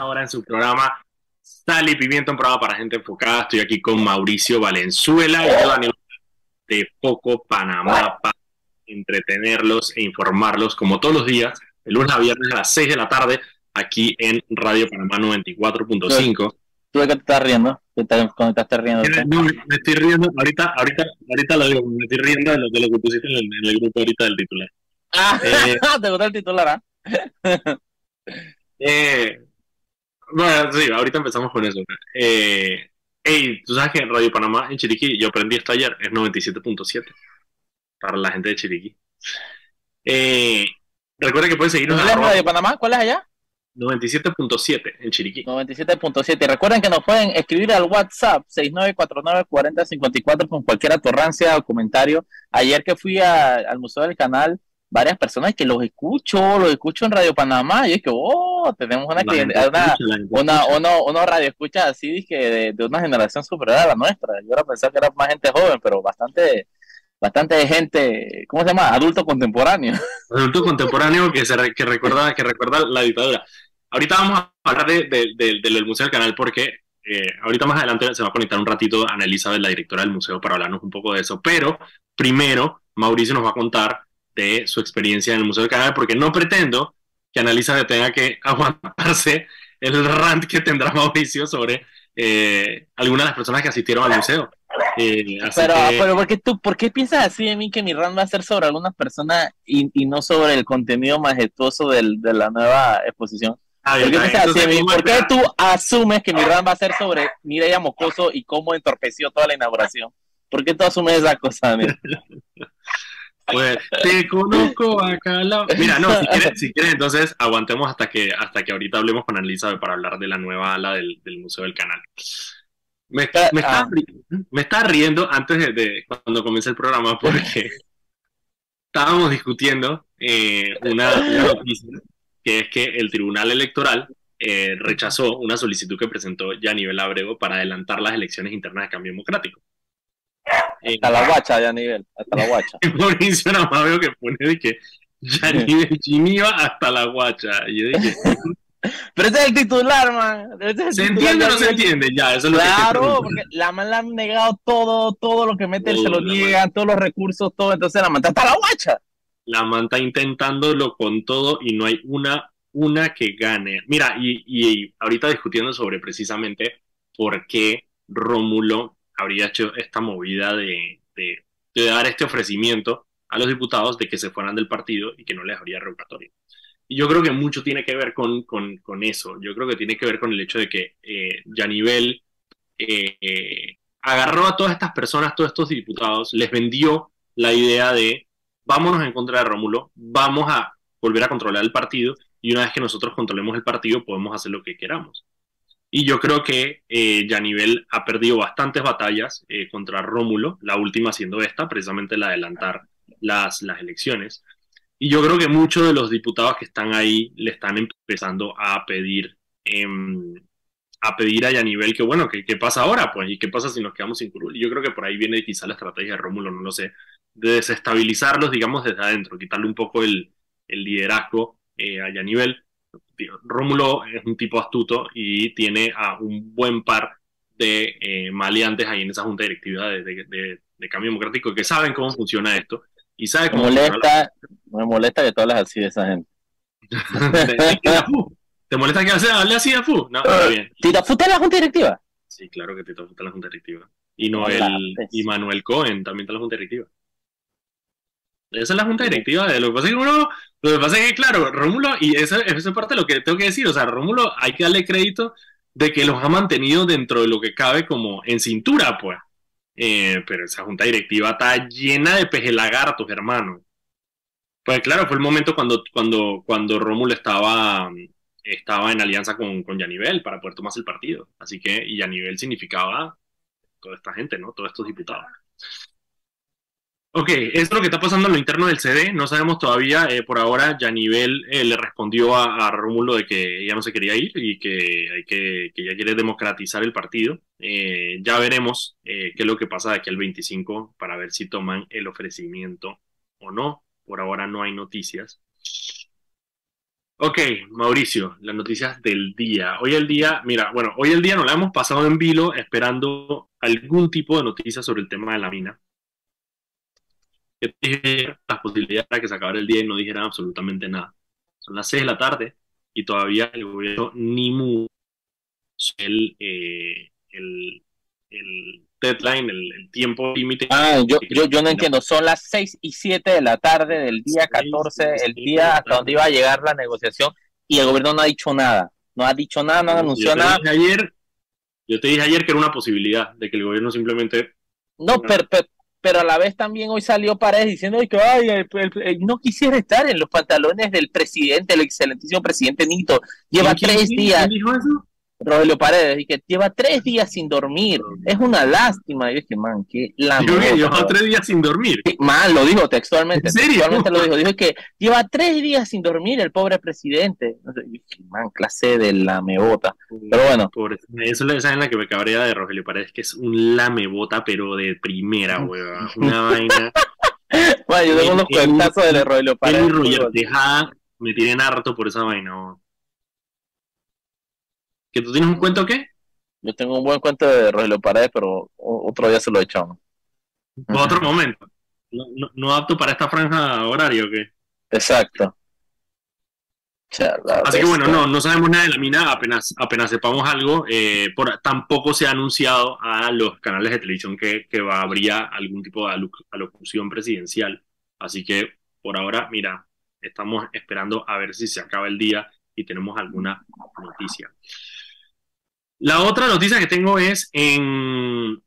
ahora en su programa Sal y Pimiento, un programa para gente enfocada. Estoy aquí con Mauricio Valenzuela y Daniel de Foco Panamá para entretenerlos e informarlos como todos los días, el lunes a viernes a las 6 de la tarde, aquí en Radio Panamá 94.5. ¿Tú de qué te estás riendo? ¿Qué te, ¿Cómo te estás riendo? No, me estoy riendo, ahorita, ahorita, ahorita lo digo, me estoy riendo de lo, de lo que pusiste en el, en el grupo ahorita del titular. Ah, eh, ¿te gusta el titular, ah? eh, bueno, sí, ahorita empezamos con eso. Eh, hey, tú sabes que Radio Panamá en Chiriquí, yo aprendí esto ayer, es 97.7 para la gente de Chiriquí. Eh, recuerda que pueden seguirnos en arroba Radio Panamá? ¿Cuál es allá? 97.7 en Chiriquí. 97.7. Recuerden que nos pueden escribir al WhatsApp 69494054 con cualquier atorrancia o comentario. Ayer que fui a- al Museo del Canal, varias personas que los escucho, los escucho en Radio Panamá. Y es que, oh, tenemos una, cliente- una, escucha, una, escucha. uno, unos radioescuchas así dije, de, de una generación superior a la nuestra. Yo era pensar que era más gente joven, pero bastante, bastante gente, ¿cómo se llama? Adulto contemporáneo. adulto contemporáneo que, se re- que, recuerda, que recuerda la dictadura. Ahorita vamos a hablar de, de- de- del Museo del Canal porque eh, ahorita más adelante se va a conectar un ratito Ana Elizabeth, la directora del museo, para hablarnos un poco de eso. Pero primero, Mauricio nos va a contar de su experiencia en el Museo del Canal porque no pretendo que Ana Elizabeth tenga que aguantarse el rant que tendrá Mauricio sobre eh, algunas de las personas que asistieron al museo. Eh, Pero, que- pero ¿por qué tú, por qué piensas así de mí que mi rant va a ser sobre algunas personas y, y no sobre el contenido majestuoso del, de la nueva exposición? Ah, ¿Por qué así de mí? vamos a ¿Por qué esperar. tú asumes que mi rant va a ser sobre Mireya Mocoso y cómo entorpeció toda la inauguración? ¿Por qué tú asumes esa cosa, Daniel? Pues, te conozco acá. la- Mira, no, si quieres, si quieres, entonces aguantemos hasta que, hasta que ahorita hablemos con Anelisa para hablar de la nueva ala del, del Museo del Canal. Me, me está, Ah. me está riendo antes de, de cuando comencé el programa porque estábamos discutiendo eh, una, una noticia que es que el Tribunal Electoral eh, rechazó una solicitud que presentó Yanivel Abrego para adelantar las elecciones internas de cambio democrático. Eh, Hasta la guacha, ya nivel, hasta la guacha. Mauricio Namabeo que pone de que ya ni de Chiniva hasta la guacha. Y yo dije, Pero ese es el titular, man. Ese es el ¿se titular, entiende o no se entiende? Ya, eso es lo que Claro, porque la man le han negado todo, todo lo que mete, se lo niegan, todos los recursos, todo, entonces la man está hasta la guacha. La manta intentándolo con todo y no hay una, una que gane. Mira, y, y ahorita discutiendo sobre precisamente por qué Rómulo habría hecho esta movida de, dar este ofrecimiento a los diputados de que se fueran del partido y que no les habría revocatoria. Y yo creo que mucho tiene que ver con, eso. Yo creo que tiene que ver con el hecho de que eh, eh, eh, agarró a todas estas personas, todos estos diputados, les vendió la idea de vámonos en contra de Rómulo, vamos a volver a controlar el partido y una vez que nosotros controlemos el partido podemos hacer lo que queramos. Y yo creo que eh, Yanivel ha perdido bastantes batallas eh, contra Rómulo, la última siendo esta, precisamente la de adelantar las, las elecciones. Y yo creo que muchos de los diputados que están ahí le están empezando a pedir, em, a pedir a Yanivel que, bueno, ¿qué, ¿qué pasa ahora? Pues, ¿y qué pasa si nos quedamos sin curul? Y yo creo que por ahí viene quizá la estrategia de Rómulo, no lo sé, de desestabilizarlos, digamos, desde adentro, quitarle un poco el, el liderazgo eh, a Yanivel. Tío, Rómulo es un tipo astuto y tiene a un buen par de eh, maleantes ahí en esa junta directiva de, de- de- de Cambio Democrático que saben cómo funciona esto y saben Me cómo funciona molesta, me molesta que tú hablas así de esa gente. Fu. ¿Te molesta que hable así de Fu? No, está bien. Tita, ¿fuiste a la junta directiva? Sí, claro que Tito está en la junta directiva. Y Noel y Manuel Cohen también está en la junta directiva. Esa es la junta directiva. De lo que pasa es que uno, lo que pasa es que, claro, Rómulo, y esa, esa es parte de lo que tengo que decir, o sea, Rómulo hay que darle crédito de que los ha mantenido dentro de lo que cabe como en cintura, pues. Eh, pero esa junta directiva está llena de pejelagartos, hermano. Pues claro, fue el momento cuando, cuando, cuando Rómulo estaba, estaba en alianza con, con Yanivel para poder tomarse el partido. Así que, y Yanivel significaba toda esta gente, ¿no? Todos estos diputados. Ok, esto es lo que está pasando en lo interno del CD. No sabemos todavía. eh, por ahora, Yanivel eh, le respondió a, a Rómulo de que ella no se quería ir y que, hay que, que quiere democratizar el partido. Eh, ya veremos qué es lo que pasa de aquí al 25 para ver si toman el ofrecimiento o no. Por ahora no hay noticias. Ok, Mauricio, las noticias del día. Hoy el día, mira, bueno, hoy el día nos la hemos pasado en vilo esperando algún tipo de noticias sobre el tema de la mina. Las posibilidades de que se acabara el día y no dijeran absolutamente nada. Son las 6 de la tarde y todavía el gobierno ni mu el, eh, el, el deadline, el, tiempo límite. Ah, yo, yo, yo, no entiendo, son las 6 y 7 de la tarde del día 14, el día hasta donde iba a llegar la negociación y el gobierno no ha dicho nada, no ha dicho nada, no ha anunciado nada. Ayer, yo te dije ayer que era una posibilidad de que el gobierno simplemente... No, pero, pero, a la vez también hoy salió Paredes diciendo que Ay, no quisiera estar en los pantalones del presidente, el excelentísimo presidente Nito. Lleva tres días. dijo eso? Rogelio Paredes, y que lleva tres días sin dormir. Es una lástima. Y dije, man, qué lamentable. Lleva tres días sin dormir. mal, lo dijo textualmente. ¿En serio? Textualmente lo dijo. Dijo que lleva tres días sin dormir el pobre presidente. dije, man, clase de lamebota. Pero bueno. eso es la que me cabrea de Rogelio Paredes, que es un lamebota, pero de primera, weón. Una vaina. bueno, yo tengo unos cuentazos de Rogelio Paredes. Me tienen harto por esa vaina, weón. ¿Que tú tienes un cuento qué? Yo tengo un buen cuento de Rogelio Paredes, pero otro día se lo echamos. Otro momento. No, apto para esta franja horaria o qué? Exacto. Así que bueno, no, no sabemos nada de la mina, apenas, apenas sepamos algo, eh, por, tampoco se ha anunciado a los canales de televisión que, que va, habría algún tipo de alocución presidencial. Así que por ahora, mira, estamos esperando a ver si se acaba el día y tenemos alguna noticia. La otra noticia que tengo es en,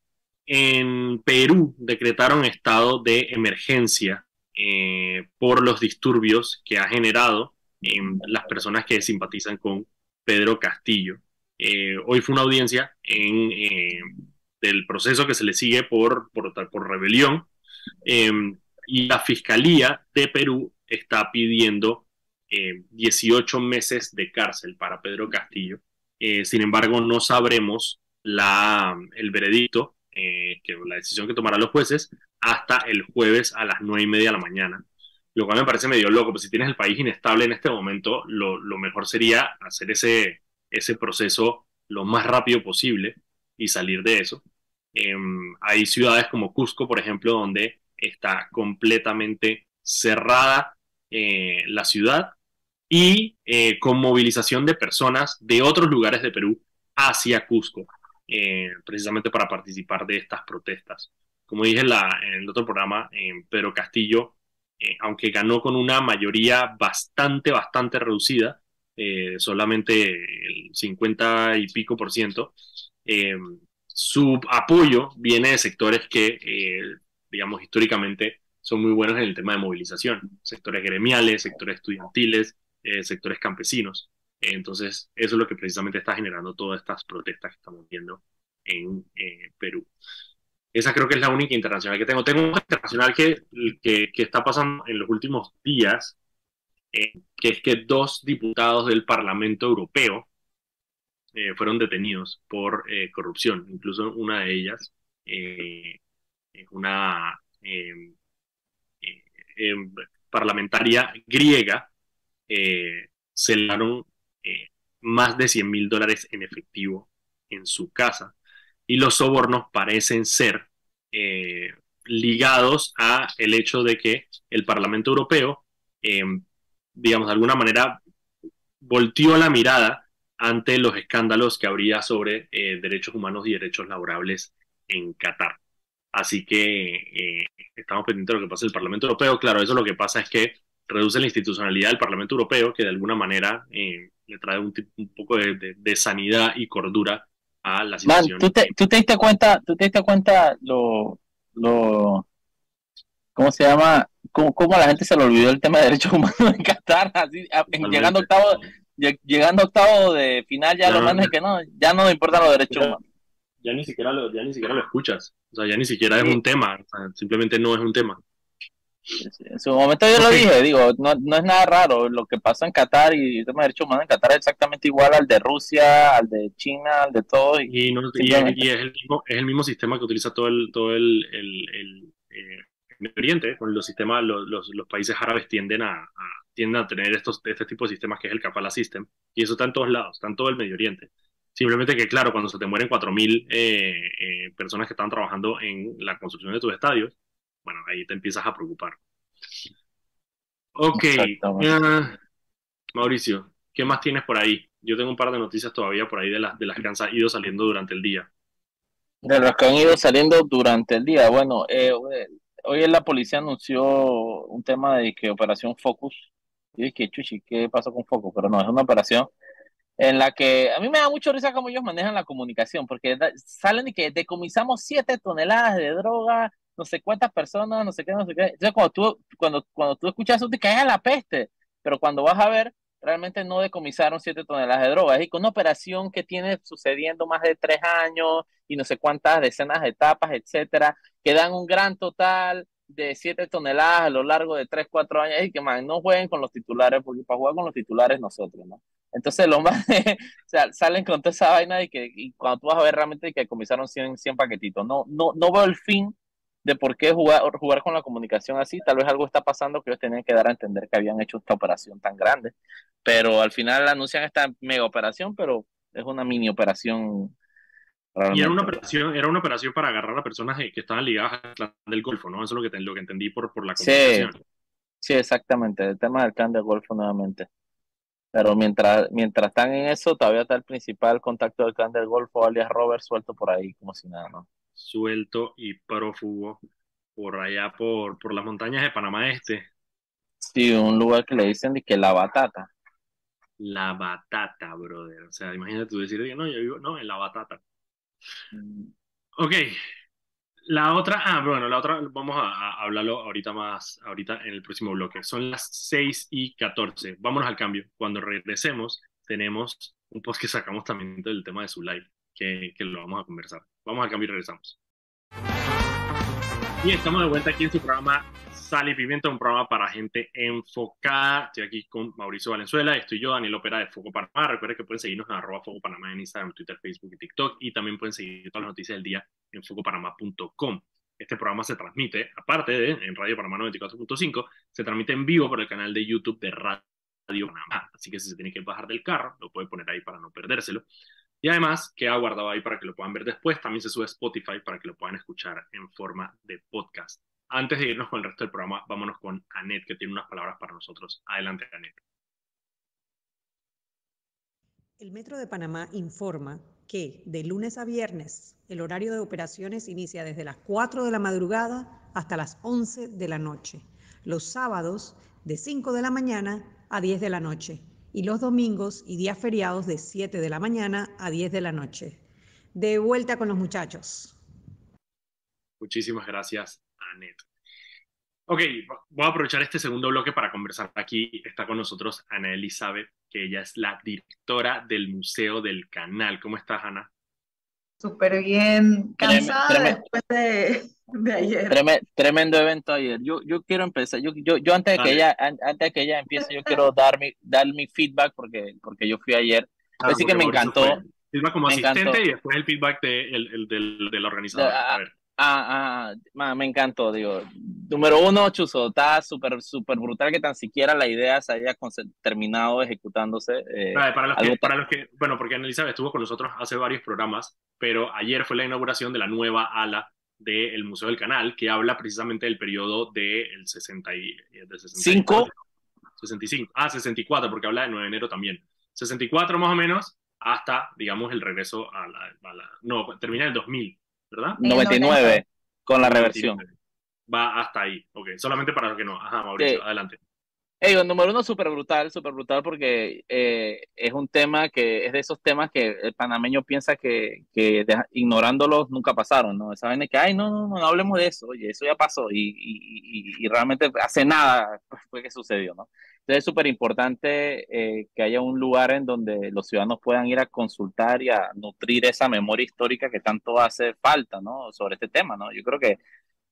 en Perú decretaron estado de emergencia eh, por los disturbios que ha generado en las personas que simpatizan con Pedro Castillo. Eh, hoy fue una audiencia en, eh, del proceso que se le sigue por, por, por rebelión y la Fiscalía de Perú está pidiendo 18 meses de cárcel para Pedro Castillo eh, sin embargo, no sabremos el veredicto, eh, la decisión que tomarán los jueces, hasta el jueves a las nueve y media de la mañana. Lo cual me parece medio loco, pues si tienes el país inestable en este momento, lo, mejor sería hacer ese, ese proceso lo más rápido posible y salir de eso. Em, hay ciudades como Cusco, por ejemplo, donde está completamente cerrada eh, la ciudad y eh, con movilización de personas de otros lugares de Perú hacia Cusco, eh, precisamente para participar de estas protestas. Como dije en, el otro programa, Pedro Castillo, eh, aunque ganó con una mayoría bastante, bastante reducida, solamente el 50 y pico por ciento, su apoyo viene de sectores que, digamos, históricamente son muy buenos en el tema de movilización, sectores gremiales, sectores estudiantiles, eh, sectores campesinos. Entonces, eso es lo que precisamente está generando todas estas protestas que estamos viendo en eh, Perú. Esa creo que es la única internacional que tengo. Tengo una internacional que, que, está pasando en los últimos días, eh, que es que dos diputados del Parlamento Europeo fueron detenidos por corrupción. Incluso una de ellas, una parlamentaria griega, eh, celaron eh, más de 100 mil dólares en efectivo en su casa y los sobornos parecen ser eh, ligados a el hecho de que el Parlamento Europeo, em, digamos, de alguna manera volteó la mirada ante los escándalos que habría sobre derechos humanos y derechos laborables en Qatar. Así que estamos pendientes de lo que pasa en el Parlamento Europeo. Claro, eso lo que pasa es que reduce la institucionalidad del Parlamento Europeo, que de alguna manera eh, le trae un, poco de, sanidad y cordura a la situación. ¿tú, te, ¿tú, te, diste cuenta, tú te diste cuenta lo, lo ¿cómo se llama? ¿Cómo, ¿Cómo, a la gente se le olvidó el tema de derechos humanos en Qatar? Así, llegando octavo, llegando octavo de final ya, lo mandan que no, ya no importan los derechos humanos. Ya ni siquiera lo, ya ni siquiera lo escuchas, o sea, ya ni siquiera es un tema, simplemente no es un tema. En su momento yo lo dije, digo, no, no, es nada raro. Lo que pasa en Qatar y el tema de derechos humanos en Qatar es exactamente igual al de Rusia, al de China, al de todo. Y, no, es, el mismo, es el mismo sistema que utiliza todo el, todo el, el, el, eh, Oriente, con los sistemas, los, los, países árabes tienden a, tienden a tener estos, este tipo de sistemas que es el Kafala System, y eso está en todos lados, está en todo el Medio Oriente. Simplemente que, claro, cuando se te mueren 4.000 eh, eh, personas que están trabajando en la construcción de tus estadios, bueno, ahí te empiezas a preocupar. Ok, uh, Mauricio, ¿qué más tienes por ahí? Yo tengo un par de noticias todavía por ahí de, las de las que han ido saliendo durante el día. De las que han ido saliendo durante el día. Bueno, eh, hoy la policía anunció un tema de que Operación Focus. Y dije, chuchi, ¿qué pasó con Focus? Pero no, es una operación en la que a mí me da mucho risa cómo ellos manejan la comunicación, porque salen y que decomisamos siete toneladas de droga, no sé cuántas personas, no sé qué, no sé qué. Entonces, cuando tú, cuando, cuando tú escuchas eso, te caes a la peste, pero cuando vas a ver, realmente no decomisaron siete toneladas de droga. Es una operación que tiene sucediendo más de tres años y no sé cuántas decenas de etapas, etcétera, que dan un gran total de 7 toneladas a lo largo de 3, 4 años y que man, no jueguen con los titulares, porque para jugar con los titulares nosotros, ¿no? Entonces lo más, o sea, salen con toda esa vaina y que y cuando tú vas a ver realmente que comisaron 100, 100 paquetitos, no, no, no veo el fin de por qué jugar, jugar con la comunicación así, tal vez algo está pasando que ellos tenían que dar a entender que habían hecho esta operación tan grande, pero al final anuncian esta mega operación, pero es una mini operación y era una operación, era una operación para agarrar a personas que estaban ligadas al clan del Golfo, ¿no? Eso es lo que, lo que entendí por, por la comunicación. Sí, sí, exactamente, el tema del clan del Golfo nuevamente. Pero mientras, mientras están en eso, todavía está el principal contacto del clan del Golfo, alias Robert, suelto por ahí, como si nada, ¿no? Suelto y prófugo por allá, por, por las montañas de Panamá Este. Sí, un lugar que le dicen de que la batata. La batata, brother. O sea, imagínate tú decir, no, yo vivo, no, en la batata. Ok. La otra, ah, bueno, la otra vamos a, hablarlo ahorita más, ahorita en el próximo bloque. Son las 6 y 14. Vámonos al cambio. Cuando regresemos, tenemos un post que sacamos también del tema de su live, que, que lo vamos a conversar. Vamos al cambio y regresamos. Y estamos de vuelta aquí en su programa Sal y Pimienta, un programa para gente enfocada. Estoy aquí con Mauricio Valenzuela, estoy yo, Daniel Opera de Foco Panamá. Recuerden que pueden seguirnos en arroba Foco Panamá en Instagram, Twitter, Facebook y TikTok. Y también pueden seguir todas las noticias del día en focopanamá.com. Este programa se transmite, aparte de en Radio Panamá 94.5, se transmite en vivo por el canal de YouTube de Radio Panamá. Así que si se tiene que bajar del carro, lo puede poner ahí para no perdérselo. Y además queda guardado ahí para que lo puedan ver después. También se sube a Spotify para que lo puedan escuchar en forma de podcast antes de irnos con el resto del programa, vámonos con Anet, que tiene unas palabras para nosotros. Adelante, Anet. El Metro de Panamá informa que de lunes a viernes el horario de operaciones inicia desde las 4 de la madrugada hasta las 11 de la noche. Los sábados de 5 de la mañana a 10 de la noche y los domingos y días feriados de 7 de la mañana a 10 de la noche. De vuelta con los muchachos. Muchísimas gracias, Ok, voy a aprovechar este segundo bloque para conversar. Aquí está con nosotros Ana Elizabeth, que ella es la directora del Museo del Canal. ¿Cómo estás, Ana? Súper bien, cansada después de, ayer. Tremendo, evento ayer. Yo, yo quiero empezar, yo, yo, yo antes, de que ella, antes de que ella empiece, yo quiero dar mi, dar mi feedback porque, porque yo fui ayer. Ah, Así que me encantó. Feedback como asistente y después el feedback de, el, del, del organizador. A ver. Ah, ah, me encantó, digo. Número uno, Chuzo, está súper, súper brutal que tan siquiera la idea se haya terminado ejecutándose. Eh, para, los que, para, los que, bueno, porque Elizabeth estuvo con nosotros hace varios programas, pero ayer fue la inauguración de la nueva ala del Museo del Canal, que habla precisamente del periodo del 60 y, de 65, 65, ah, 64, porque habla de 9 de enero también. 64 más o menos, hasta, digamos, el regreso a la, a la no, termina el 2000, ¿verdad? 99 con la reversión. Va hasta ahí, ok. Solamente para los que no. Ajá, Mauricio, adelante. Hey, número uno, súper brutal, súper brutal porque eh, es un tema que es de esos temas que el panameño piensa que, que ignorándolos nunca pasaron, ¿no? Saben que, ay, no, no, no, hablemos de eso, oye, eso ya pasó y, y, y, realmente hace nada fue que sucedió, ¿no? Entonces es súper importante eh, que haya un lugar en donde los ciudadanos puedan ir a consultar y a nutrir esa memoria histórica que tanto hace falta, ¿no? Sobre este tema, ¿no? Yo creo que,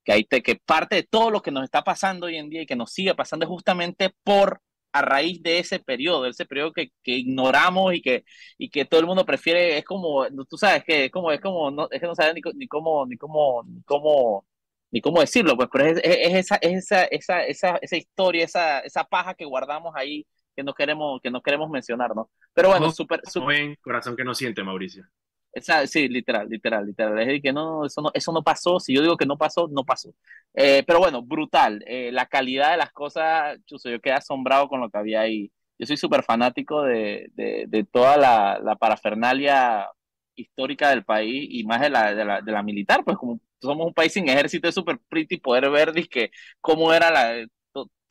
que, hay que parte de todo lo que nos está pasando hoy en día y que nos sigue pasando es justamente por a raíz de ese periodo, ese periodo que, que, ignoramos y que, y que todo el mundo prefiere, es como, tú sabes que es como, es como, no, es que no sabes ni, ni cómo, ni cómo, ni cómo ni cómo decirlo, pues, pero es, esa, esa, esa, esa, esa historia, esa, esa paja que guardamos ahí que no queremos, que no queremos mencionar, ¿no? Pero bueno, súper... Super... corazón que no siente, Mauricio. Esa, sí, literal, literal, literal. Es decir, que no eso, no, eso no pasó. Si yo digo que no pasó, no pasó. Eh, pero bueno, brutal. Eh, la calidad de las cosas, chuso, yo quedé asombrado con lo que había ahí. Yo soy súper fanático de, de, de, toda la, la, parafernalia histórica del país y más de la, de la, de la militar, pues como somos un país sin ejército, es súper pretty poder ver que cómo era la,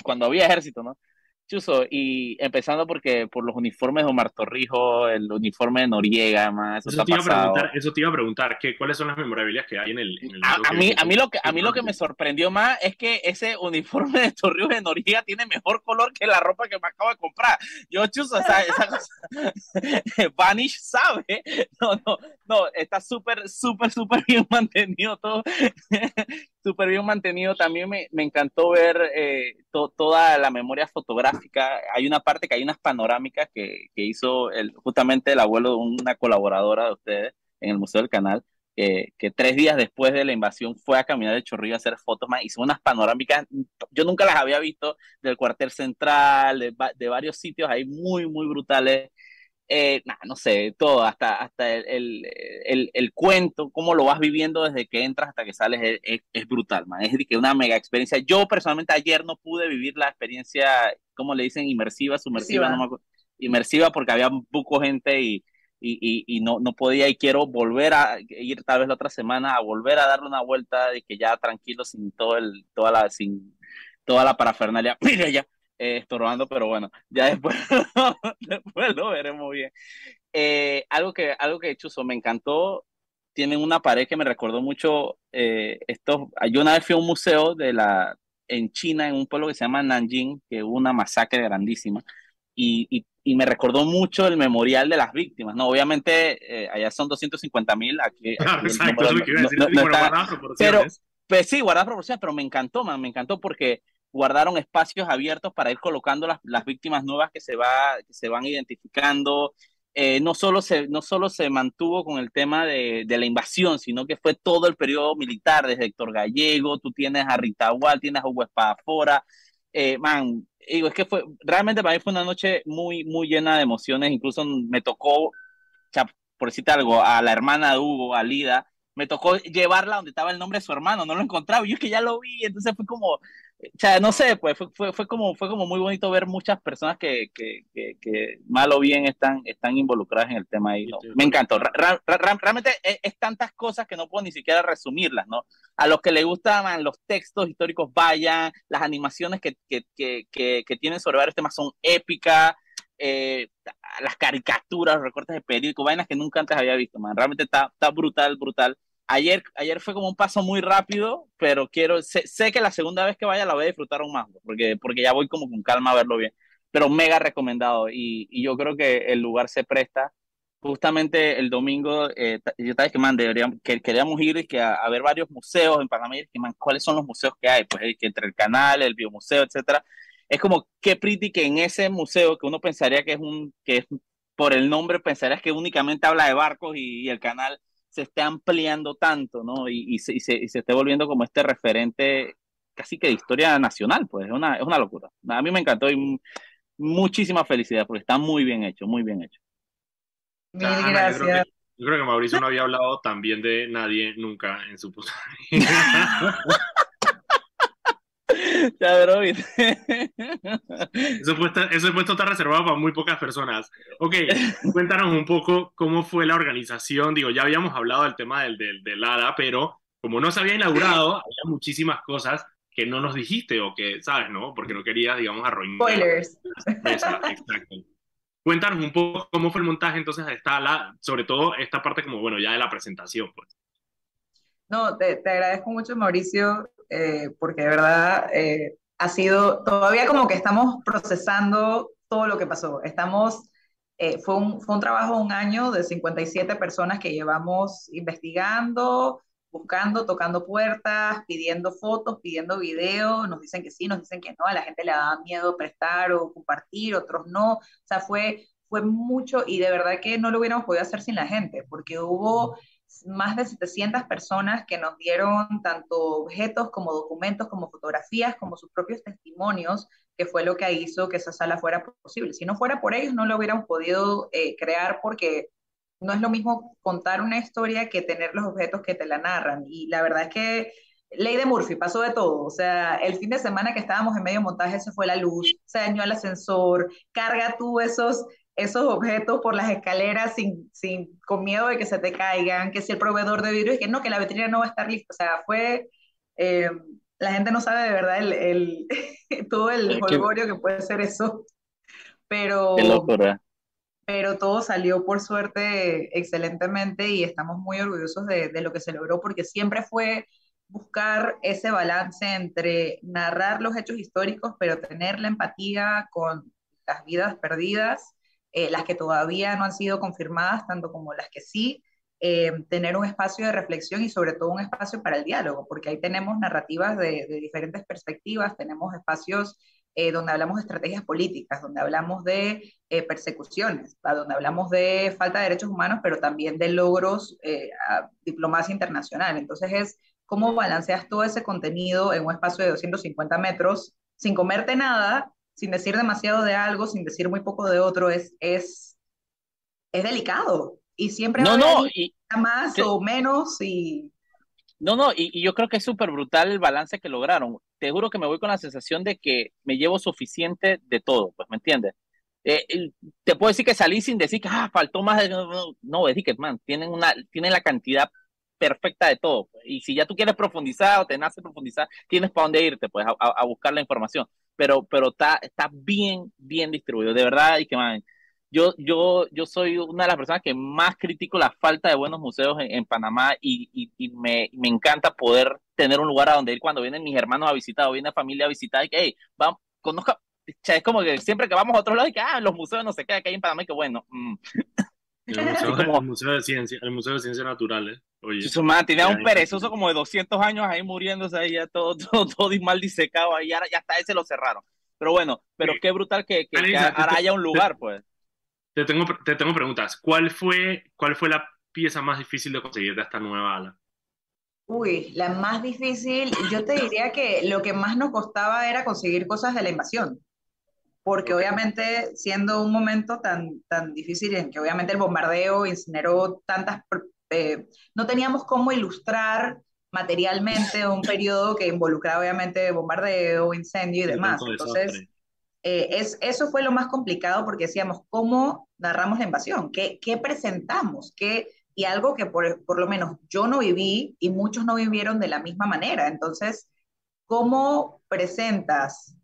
cuando había ejército, ¿no? Chuso, y empezando porque por los uniformes de Omar Torrijos, el uniforme de Noriega, más eso, te, iba a preguntar, eso te iba a preguntar, ¿qué, ¿cuáles son las memorabilias que hay en el, en el a, mí, a, mí lo que, a mí lo que me sorprendió más es que ese uniforme de Torrijos de Noriega tiene mejor color que la ropa que me acabo de comprar. Yo, Chuso, esa, esa cosa, Vanish sabe, no, no, no, está súper, súper, súper bien mantenido todo, súper bien mantenido. También me, me encantó ver eh, toda la memoria fotográfica. Hay una parte que hay unas panorámicas que, que hizo el, justamente el abuelo de una colaboradora de ustedes en el Museo del Canal. Que, que, tres días después de la invasión fue a caminar de Chorrillo a hacer fotos más, hizo unas panorámicas, yo nunca las había visto, del cuartel central, de, de varios sitios ahí muy, muy brutales, eh, no sé, todo, hasta, hasta el, el, el, cuento, cómo lo vas viviendo desde que entras hasta que sales, es, es, brutal, man. Es que una mega experiencia. Yo personalmente ayer no pude vivir la experiencia, ¿cómo le dicen? Inmersiva, sumersiva, no me acuerdo. Inmersiva porque había poco gente y, y, y, no, no podía y quiero volver a ir tal vez la otra semana a volver a darle una vuelta de que ya tranquilo sin todo el, toda la, sin toda la parafernalia. Mira ya eh, estorbando, pero bueno, ya después, después lo veremos bien. Eh, algo que, algo que Chuzo me encantó, tienen una pared que me recordó mucho eh, esto. Yo una vez fui a un museo de la, en China, en un pueblo que se llama Nanjing, que hubo una masacre grandísima, y, y, y me recordó mucho el memorial de las víctimas, ¿no? Obviamente, eh, allá son 250 mil, aquí, aquí Exacto, pero, pues sí, guardar proporciones, pero me encantó, man, me encantó porque guardaron espacios abiertos para ir colocando las, las víctimas nuevas que se, va, que se van identificando. Eh, no, solo se, no solo se mantuvo con el tema de, de, la invasión, sino que fue todo el periodo militar, desde Héctor Gallego, tú tienes a Rita Wall, tienes a Hugo Espadafora, eh, man, digo, es que fue, realmente para mí fue una noche muy, muy llena de emociones, incluso me tocó, por decirte algo, a la hermana de Hugo, a Lida, me tocó llevarla donde estaba el nombre de su hermano, no lo encontraba, yo es que ya lo vi, entonces fue como, o sea, no sé, pues fue, fue, fue, como, fue como muy bonito ver muchas personas que, que, que, que mal o bien están, están involucradas en el tema ahí. ¿no? Me encantó. Ra, ra, realmente es, es, tantas cosas que no puedo ni siquiera resumirlas, ¿no? A los que les gustan los textos históricos, vayan, las animaciones que, que, que, que tienen sobre varios temas son épicas. Eh, las caricaturas, los recortes de periódico, vainas que nunca antes había visto, man. Realmente está, está brutal, brutal. Ayer, ayer fue como un paso muy rápido, pero quiero, sé, sé, que la segunda vez que vaya la voy a disfrutar aún más, porque, porque ya voy como con calma a verlo bien. Pero mega recomendado y, y yo creo que el lugar se presta. Justamente el domingo, eh, yo estaba que, man, deberíamos, que queríamos ir que a, ver varios museos en Panamá y que, man, ¿cuáles son los museos que hay? Pues que entre el canal, el biomuseo, etcétera. Es como qué pretty que en ese museo que uno pensaría que es un, que por el nombre pensarías que únicamente habla de barcos y el canal se esté ampliando tanto, ¿no? Y, y, se, y, se, y, se, esté volviendo como este referente casi que de historia nacional, pues es una, es una locura. A mí me encantó y muchísima felicidad porque está muy bien hecho, muy bien hecho. Mil gracias. Yo creo, que, yo creo que Mauricio no había hablado también de nadie nunca en su Ya, bro. Eso, puesto, eso puesto está reservado para muy pocas personas. Ok, cuéntanos un poco cómo fue la organización. Digo, ya habíamos hablado del tema del, del, del ADA, pero como no se había inaugurado, había muchísimas cosas que no nos dijiste o que, ¿sabes? ¿No? Porque no querías, digamos, arruinar. Spoilers. Exacto. Cuéntanos un poco cómo fue el montaje entonces está la, sobre todo esta parte como, bueno, ya de la presentación, pues. No, te, te agradezco mucho, Mauricio, eh, porque de verdad eh, ha sido, todavía como que estamos procesando todo lo que pasó. Estamos, eh, fue, un, fue un trabajo un año de 57 personas que llevamos investigando, buscando, tocando puertas, pidiendo fotos, pidiendo videos, nos dicen que sí, nos dicen que no, a la gente le daba miedo prestar o compartir, otros no, o sea, fue, fue mucho y de verdad que no lo hubiéramos podido hacer sin la gente, porque hubo más de 700 personas que nos dieron tanto objetos como documentos, como fotografías, como sus propios testimonios, que fue lo que hizo que esa sala fuera posible. Si no fuera por ellos, no lo hubiéramos podido eh, crear porque no es lo mismo contar una historia que tener los objetos que te la narran. Y la verdad es que ley de Murphy, pasó de todo. O sea, el fin de semana que estábamos en medio montaje se fue la luz, se dañó el ascensor, carga tú esos, esos objetos por las escaleras sin, sin, con miedo de que se te caigan, que si el proveedor de vidrio es que no, que la vitrina no va a estar lista. O sea, fue, eh, la gente no sabe de verdad el, el todo el holgorio que... puede ser eso. Pero, pero todo salió por suerte excelentemente y estamos muy orgullosos de, de lo que se logró porque siempre fue buscar ese balance entre narrar los hechos históricos, pero tener la empatía con las vidas perdidas, eh, las que todavía no han sido confirmadas, tanto como las que sí, eh, tener un espacio de reflexión y sobre todo un espacio para el diálogo, porque ahí tenemos narrativas de, diferentes perspectivas, tenemos espacios eh, donde hablamos de estrategias políticas, donde hablamos de persecuciones, donde hablamos de falta de derechos humanos, pero también de logros a diplomacia internacional. Entonces es cómo balanceas todo ese contenido en un espacio de 250 metros sin comerte nada, sin decir demasiado de algo, sin decir muy poco de otro, es, es, es delicado. Y siempre no, no, y, más o menos y... No, no, y, yo creo que es súper brutal el balance que lograron. Te juro que me voy con la sensación de que me llevo suficiente de todo, pues, ¿me entiendes? Eh, te puedo decir que salí sin decir que ah, faltó más de... No, no, es que, man, tienen, una, tienen la cantidad perfecta de todo. Pues. Y si ya tú quieres profundizar o te nace profundizar, tienes para dónde irte, pues, a, a, buscar la información. Pero, pero está, está bien, bien distribuido, de verdad, y que, man, yo, yo, yo soy una de las personas que más critico la falta de buenos museos en, Panamá y, y, y me, me, encanta poder tener un lugar a donde ir cuando vienen mis hermanos a visitar o viene familia a visitar y que, hey, vamos, conozca, es como que siempre que vamos a otro lado y que, ah, los museos no se qué, que hay en Panamá y que bueno. Mm. El museo, de Ciencia, el Museo de Ciencias Naturales. Oye, su tenía un perezoso como de 200 años ahí muriéndose ahí ya todo, todo, todo mal disecado ahí, ahora ya está, ese lo cerraron. Pero bueno, pero qué brutal que, que, ahora haya un lugar, pues. Te tengo, te tengo preguntas. ¿Cuál fue, ¿Cuál fue la pieza más difícil de conseguir de esta nueva ala? Uy, la más difícil, yo te diría que lo que más nos costaba era conseguir cosas de la invasión porque obviamente siendo un momento tan, tan difícil en que obviamente el bombardeo incineró tantas, eh, no teníamos cómo ilustrar materialmente un periodo que involucraba obviamente bombardeo, incendio y demás. Entonces, eh, es, eso fue lo más complicado porque decíamos, ¿cómo narramos la invasión? ¿Qué, qué presentamos? ¿Qué, y algo que por, por lo menos yo no viví y muchos no vivieron de la misma manera. Entonces, ¿cómo presentas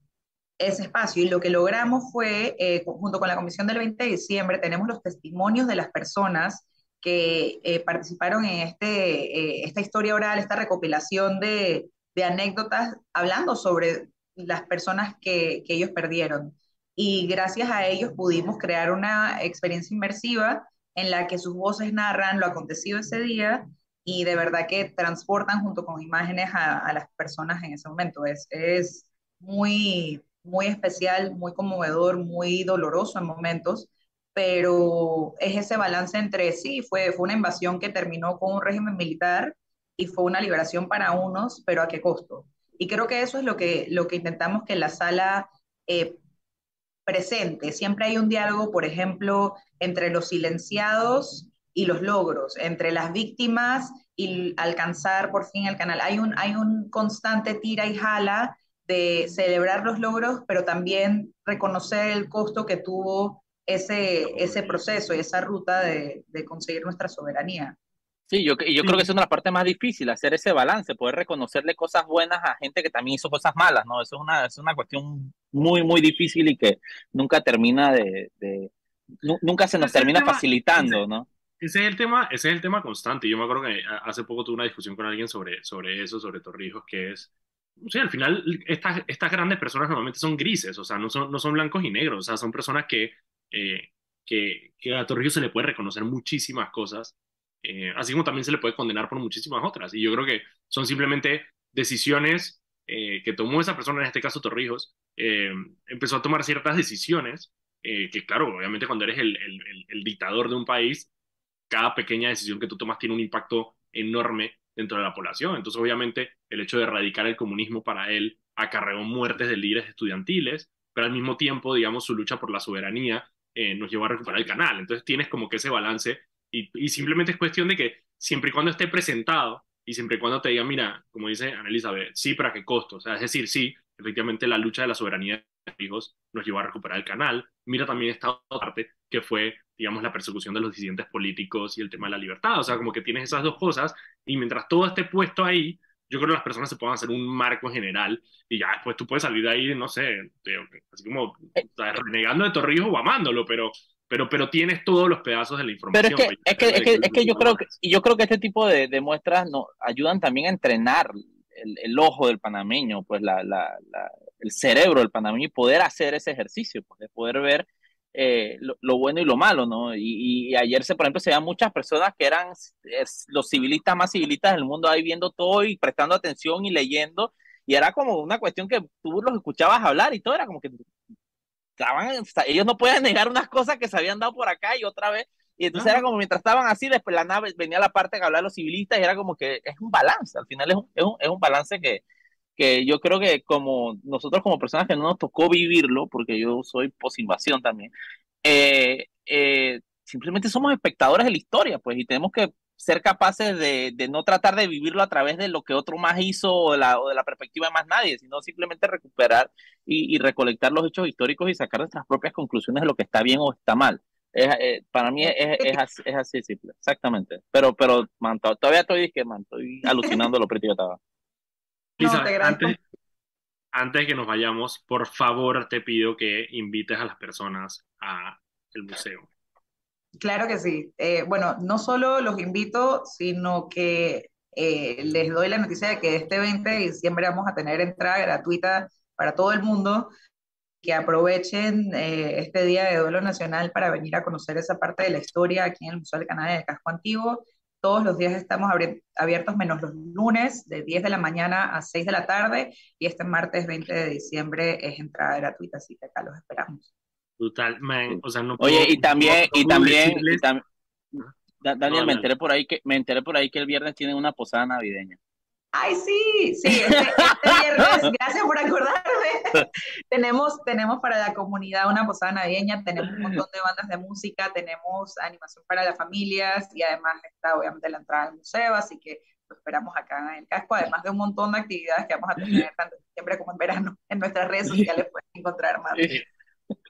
ese espacio. Y lo que logramos fue, eh, junto con la comisión del 20 de diciembre, tenemos los testimonios de las personas que eh, participaron en este, eh, esta historia oral, esta recopilación de, de, anécdotas, hablando sobre las personas que, que ellos perdieron. Y gracias a ellos pudimos crear una experiencia inmersiva en la que sus voces narran lo acontecido ese día y de verdad que transportan junto con imágenes a, a las personas en ese momento. Es, es muy, muy especial, muy conmovedor, muy doloroso en momentos, pero es ese balance entre sí, fue, fue una invasión que terminó con un régimen militar y fue una liberación para unos, pero ¿a qué costo? Y creo que eso es lo que, lo que intentamos que la sala eh, presente. Siempre hay un diálogo, por ejemplo, entre los silenciados y los logros, entre las víctimas y alcanzar por fin el canal. Hay un, hay un constante tira y jala de celebrar los logros, pero también reconocer el costo que tuvo ese, ese proceso y esa ruta de, de conseguir nuestra soberanía. Sí, yo, yo creo que es una de las partes más difíciles, hacer ese balance, poder reconocerle cosas buenas a gente que también hizo cosas malas, ¿no? Eso es una, es una cuestión muy, muy difícil y que nunca termina de, de nunca se nos termina facilitando, ¿no? Ese es el tema, ese es el tema constante. Yo me acuerdo que hace poco tuve una discusión con alguien sobre, sobre eso, sobre Torrijos, que es, Sí, al final estas, estas grandes personas normalmente son grises, o sea, no son, no son blancos y negros, o sea, son personas que, eh, que, que, a Torrijos se le puede reconocer muchísimas cosas, eh, así como también se le puede condenar por muchísimas otras. Y yo creo que son simplemente decisiones eh, que tomó esa persona, en este caso Torrijos, empezó a tomar ciertas decisiones, que claro, obviamente cuando eres el, el, el, dictador de un país, cada pequeña decisión que tú tomas tiene un impacto enorme dentro de la población. Entonces, obviamente, el hecho de erradicar el comunismo para él acarreó muertes de líderes estudiantiles, pero al mismo tiempo, digamos, su lucha por la soberanía eh, nos llevó a recuperar el canal. Entonces, tienes como que ese balance y, simplemente es cuestión de que siempre y cuando esté presentado y siempre y cuando te diga, mira, como dice Ana Elizabeth, sí, pero a qué costo. O sea, es decir, sí, efectivamente la lucha de la soberanía de hijos nos llevó a recuperar el canal. Mira también esta parte que fue, digamos, la persecución de los disidentes políticos y el tema de la libertad. O sea, como que tienes esas dos cosas y mientras todo esté puesto ahí, yo creo que las personas se pueden hacer un marco general y ya después tú puedes salir de ahí, no sé, así como renegando de Torrijos o amándolo, pero, pero, pero tienes todos los pedazos de la información. Pero es que, es que, es que, es que yo creo que, yo creo que este tipo de, de muestras no, ayudan también a entrenar el, el ojo del panameño, pues la, la, la, el cerebro del panameño y poder hacer ese ejercicio, pues de poder ver eh, lo, lo, bueno y lo malo, ¿no? Y, y, ayer, se, por ejemplo, se veían muchas personas que eran es, los civilistas más civilistas del mundo ahí viendo todo y prestando atención y leyendo, y era como una cuestión que tú los escuchabas hablar y todo era como que estaban, ellos no pueden negar unas cosas que se habían dado por acá y otra vez, y entonces era como mientras estaban así, después la nave venía la parte que hablaba de los civilistas y era como que es un balance, al final es un, es un, es un balance que, que yo creo que como nosotros como personas que no nos tocó vivirlo, porque yo soy posinvasión también, eh, eh, simplemente somos espectadores de la historia, pues, y tenemos que ser capaces de, de, no tratar de vivirlo a través de lo que otro más hizo o de la, o de la perspectiva de más nadie, sino simplemente recuperar y, y, recolectar los hechos históricos y sacar nuestras propias conclusiones de lo que está bien o está mal. Es, eh, para mí es, es, así, es así simple, exactamente. Pero, pero man, todavía estoy, man, estoy alucinando lo pretty que estaba. Lisa, no, antes, antes de que nos vayamos, por favor te pido que invites a las personas a el museo. Claro que sí. Eh, bueno, no solo los invito, sino que eh, les doy la noticia de que este 20 de diciembre vamos a tener entrada gratuita para todo el mundo, que aprovechen eh, este Día de Duelo Nacional para venir a conocer esa parte de la historia aquí en el Museo del Canal del Casco Antiguo todos los días estamos abiertos menos los lunes de 10 de la mañana a 6 de la tarde y este martes 20 de diciembre es entrada gratuita, así que acá los esperamos. Total, man, o sea, no puedo, Oye, y también, no y también, y tam Daniel, no, me enteré por ahí que me enteré por ahí que el viernes tienen una posada navideña. Ay, sí, sí, este, este viernes, gracias por acordarme. tenemos, tenemos para la comunidad una posada navideña, tenemos un montón de bandas de música, tenemos animación para las familias y además está obviamente la entrada al museo, así que lo esperamos acá en el casco, además de un montón de actividades que vamos a tener tanto en diciembre como en verano. En nuestras redes sociales pueden encontrar más.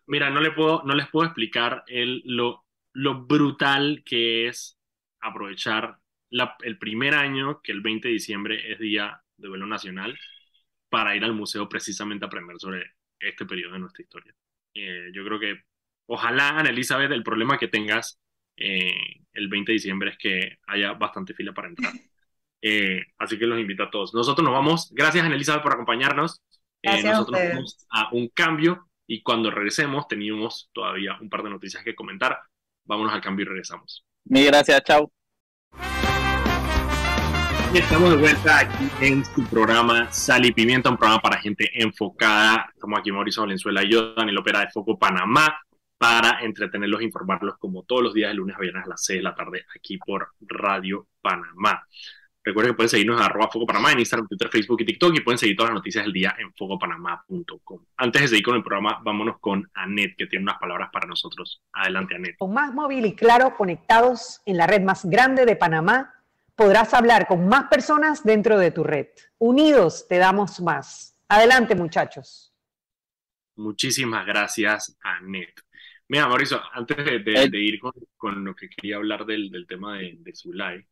Mira, no, le puedo, no les puedo explicar lo brutal que es aprovechar la, el primer año que el 20 de diciembre es Día de Duelo Nacional para ir al museo precisamente a aprender sobre este periodo de nuestra historia. Eh, yo creo que ojalá, Ana Elizabeth, el problema que tengas eh, el 20 de diciembre es que haya bastante fila para entrar. Eh, así que los invito a todos. Nosotros nos vamos. Gracias, Ana Elizabeth, por acompañarnos. Gracias nosotros a nos vamos a un cambio y cuando regresemos tenemos todavía un par de noticias que comentar. Vámonos al cambio y regresamos. Mil gracias, chao. Estamos de vuelta aquí en su programa Sal y Pimienta, un programa para gente enfocada. Estamos aquí Mauricio Valenzuela y yo, Daniel Opera de Foco Panamá, para entretenerlos e informarlos como todos los días de lunes a viernes a las 6 de la tarde aquí por Radio Panamá. Recuerden que pueden seguirnos a arroba Foco Panamá en Instagram, Twitter, Facebook y TikTok y pueden seguir todas las noticias del día en focopanamá.com. Antes de seguir con el programa, vámonos con Anet, que tiene unas palabras para nosotros. Adelante, Anet. Con más móvil y claro, conectados en la red más grande de Panamá, podrás hablar con más personas dentro de tu red. Unidos te damos más. Adelante, muchachos. Muchísimas gracias, Anet. Mira, Mauricio, antes de, de, de ir con, con, lo que quería hablar del, del tema de, de Zulay,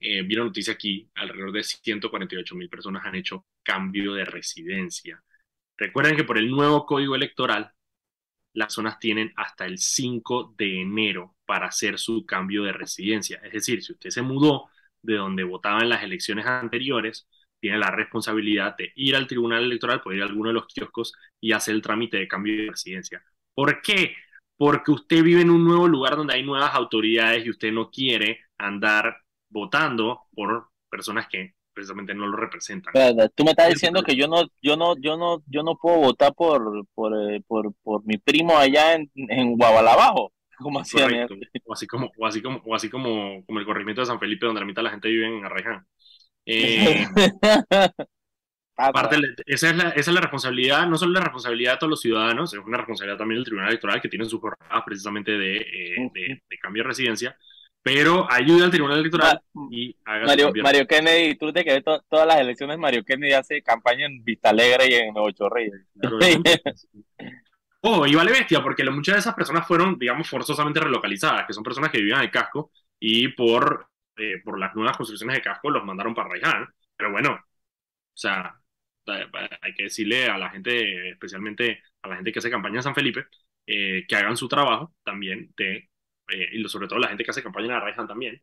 eh, vi una noticia aquí, alrededor de 148 mil personas han hecho cambio de residencia. Recuerden que por el nuevo código electoral, las zonas tienen hasta el 5 de enero para hacer su cambio de residencia. Es decir, si usted se mudó de donde votaba en las elecciones anteriores, tiene la responsabilidad de ir al tribunal electoral, puede ir a alguno de los kioscos y hacer el trámite de cambio de residencia. ¿Por qué? Porque usted vive en un nuevo lugar donde hay nuevas autoridades y usted no quiere andar votando por personas que precisamente no lo representan. Tú me estás diciendo que yo no, yo no, yo no, yo no puedo votar por, por, eh, por, por mi primo allá en, en Guabalabajo. Como así, correcto. O así como, o así como, o así como, como el corregimiento de San Felipe, donde la mitad de la gente vive en Arraiján. Eh, Aparte, esa es, la, esa es la responsabilidad, no solo la responsabilidad de todos los ciudadanos, es una responsabilidad también del Tribunal Electoral que tiene sus jornadas precisamente de, eh, de, de, cambio de residencia, pero ayuda al Tribunal Electoral y haga Mario, Mario Kennedy, tú te que todas las elecciones, Mario Kennedy hace campaña en Vista Alegre y en Nuevo Chorrillos. oh, y vale bestia, porque muchas de esas personas fueron, digamos, forzosamente relocalizadas, que son personas que vivían el casco y por, eh, por las nuevas construcciones de casco los mandaron para Raiján. Pero bueno, o sea, hay que decirle a la gente, especialmente a la gente que hace campaña en San Felipe, eh, que hagan su trabajo también de, eh, y sobre todo la gente que hace campaña en Arraiján también,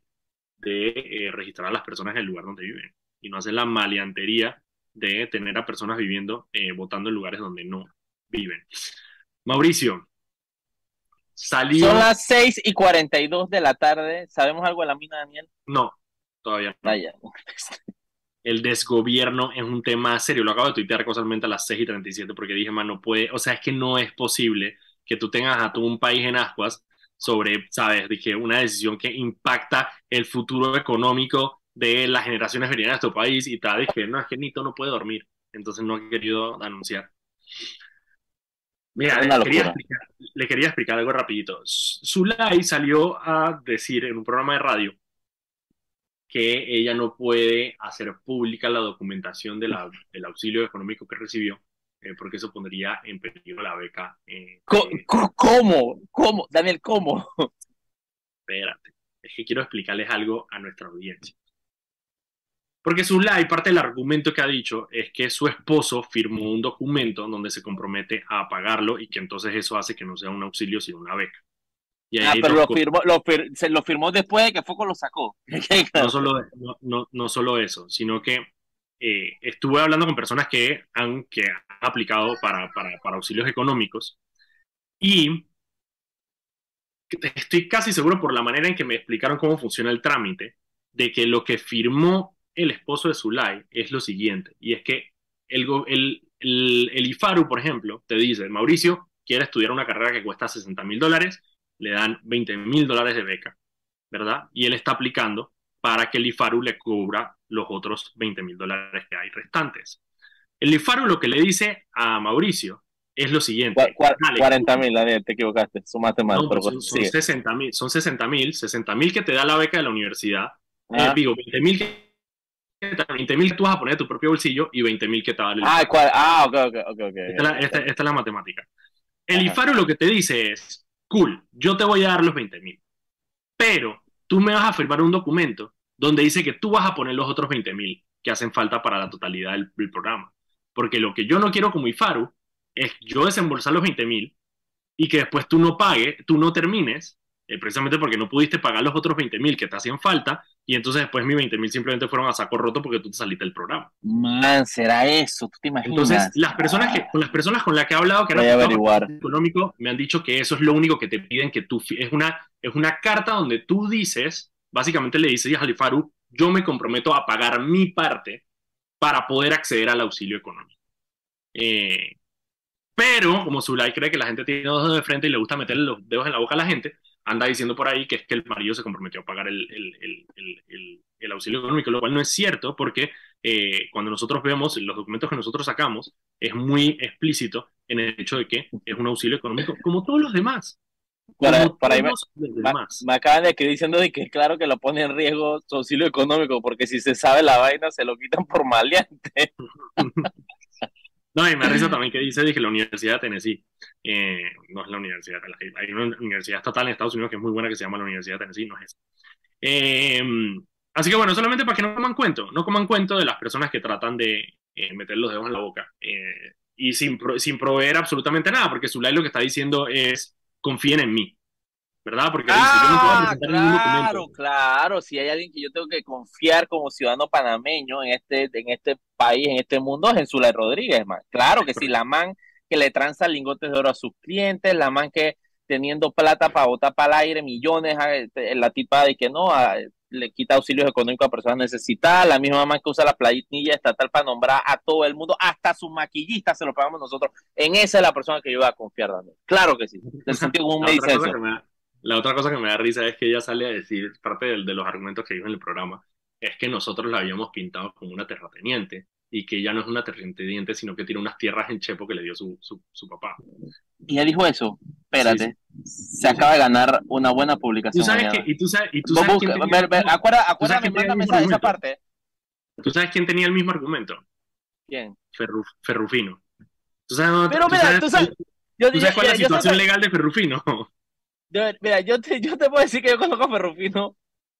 de eh, registrar a las personas en el lugar donde viven y no hacer la maleantería de tener a personas viviendo, votando en lugares donde no viven. Mauricio, salió... Son las 6 y 42 de la tarde. ¿Sabemos algo de la mina, Daniel? No, todavía no. Vaya el desgobierno es un tema serio. Lo acabo de tuitear casualmente a las 6 y 37 porque dije, man, no puede, o sea, es que no es posible que tú tengas a todo un país en ascuas sobre, sabes, dije, una decisión que impacta el futuro económico de las generaciones venideras de tu país y tal. Dije, no, es que Nito no puede dormir. Entonces no he querido anunciar. Mira, le quería, explicar, le quería, explicar, algo rapidito. Zulay salió a decir en un programa de radio que ella no puede hacer pública la documentación de la, del auxilio económico que recibió, eh, porque eso pondría en peligro la beca. Eh, ¿Cómo? ¿Cómo? Daniel, ¿cómo? Espérate, es que quiero explicarles algo a nuestra audiencia. Porque Zulay, parte del argumento que ha dicho es que su esposo firmó un documento donde se compromete a pagarlo y que entonces eso hace que no sea un auxilio, sino una beca ah, pero lo firmó, lo, se lo firmó después de que Foco lo sacó. no, solo, no, no, solo eso, sino que eh, estuve hablando con personas que han, que han aplicado para, para, para auxilios económicos y estoy casi seguro por la manera en que me explicaron cómo funciona el trámite, de que lo que firmó el esposo de Zulay es lo siguiente, y es que el, el, el, el IFARU, por ejemplo, te dice, Mauricio quiere estudiar una carrera que cuesta 60 mil dólares, le dan 20 mil dólares de beca, ¿verdad? Y él está aplicando para que el IFARU le cubra los otros 20 mil dólares que hay restantes. El IFARU lo que le dice a Mauricio es lo siguiente. 40 mil, Daniel, te equivocaste, sumaste mal. No, son, 60 mil, son 60 mil, 60 mil que te da la beca de la universidad. Eh, ah. digo, 20 mil que 20 mil tú vas a poner de tu propio bolsillo y 20 mil que te vale. Ah, ah, ok, ok, ok. okay. Esta, esta, esta, es la matemática. El IFARU lo que te dice es, cool, yo te voy a dar los 20 mil, pero tú me vas a firmar un documento donde dice que tú vas a poner los otros 20 mil que hacen falta para la totalidad del, programa. Porque lo que yo no quiero como IFARU es yo desembolsar los 20 mil y que después tú no pagues, tú no termines eh, precisamente porque no pudiste pagar los otros 20 mil que te hacían falta, y entonces después mis 20 mil simplemente fueron a saco roto porque tú te saliste del programa. Man, será eso, tú te imaginas. Entonces, las personas, que, con las personas con las que he hablado que Voy averiguar. económico me han dicho que eso es lo único que te piden que tú, es una, es una carta donde tú dices, básicamente le dices a Halifaru, yo me comprometo a pagar mi parte para poder acceder al auxilio económico. Eh, pero, como Zulay cree que la gente tiene dos dedos de frente y le gusta meterle los dedos en la boca a la gente, anda diciendo por ahí que es que el marido se comprometió a pagar el, el, el, el auxilio económico, lo cual no es cierto porque eh, cuando nosotros vemos los documentos que nosotros sacamos, es muy explícito en el hecho de que es un auxilio económico como todos los demás. Para, para me, me, acaban de escribir diciendo de que claro que lo pone en riesgo su auxilio económico, porque si se sabe la vaina se lo quitan por maleante. No, y me risa también que dice que la Universidad de Tennessee, eh, no es la universidad, hay una universidad estatal en Estados Unidos que es muy buena que se llama la Universidad de Tennessee, no es esa. Eh, así que bueno, solamente para que no coman cuento, no coman cuento de las personas que tratan de eh, meter los dedos en la boca y sin, sin proveer absolutamente nada, porque Zulay lo que está diciendo es confíen en mí. ¿Verdad? Porque ah, yo no puedo claro, claro, si hay alguien que yo tengo que confiar como ciudadano panameño en este, en este país, en este mundo, es en Zulay Rodríguez, man. Claro que sí, la man que le tranza lingotes de oro a sus clientes, la man que teniendo plata para botar para el aire millones, este, la tipa de que no, le quita auxilios económicos a personas necesitadas, la misma man que usa la planilla estatal para nombrar a todo el mundo, hasta su maquillista se lo pagamos nosotros. En esa es la persona que yo voy a confiar, Daniel. Claro que sí. El sentido común me dice eso la otra cosa que me da risa es que ella sale a decir, parte de, de los argumentos que dijo en el programa, es que nosotros la habíamos pintado como una terrateniente y que ella no es una terrateniente, sino que tiene unas tierras en Chepo que le dio su, su, su papá. Y ella dijo eso. Espérate. Se acaba de ganar una buena publicación. ¿Tú sabes que, y tú sabes, y tú Vos sabes busca- quién tenía- ver- ver, acuérdame, el mándame mismo esa, esa argumento? parte. ¿Tú sabes quién tenía el mismo argumento? Bien. Ferru- Ferrufino. ¿Tú sabes, Pero mira, tú sabes, yo, ¿tú sabes cuál es la situación legal de Ferrufino? Yo- mira, yo te, yo te puedo decir que yo conozco a Ferrufino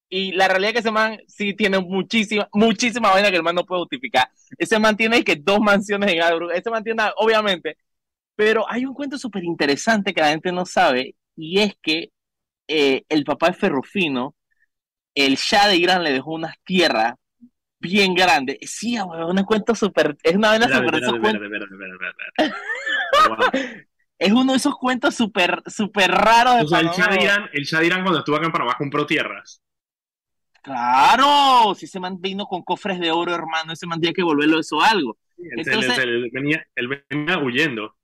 y la realidad es que ese man sí tiene muchísima, muchísima vaina que el man no puede justificar. Ese man tiene que dos mansiones en Albrook, ese man tiene, obviamente, pero hay un cuento súper interesante que la gente no sabe y es que eh, el papá de Ferrufino, el Shah de Irán le dejó unas tierras bien grandes. Sí, weón, un cuento súper, es una vaina súper, es uno de esos cuentos súper, súper raros de O sea, el Panamá, Shah de weón. Irán, el Shah de Irán cuando estuvo acá en Panamá compró tierras. Claro, si ese man vino con cofres de oro, hermano, ese man tenía que volverlo eso algo. Él, Entonces- él venía, él venía huyendo.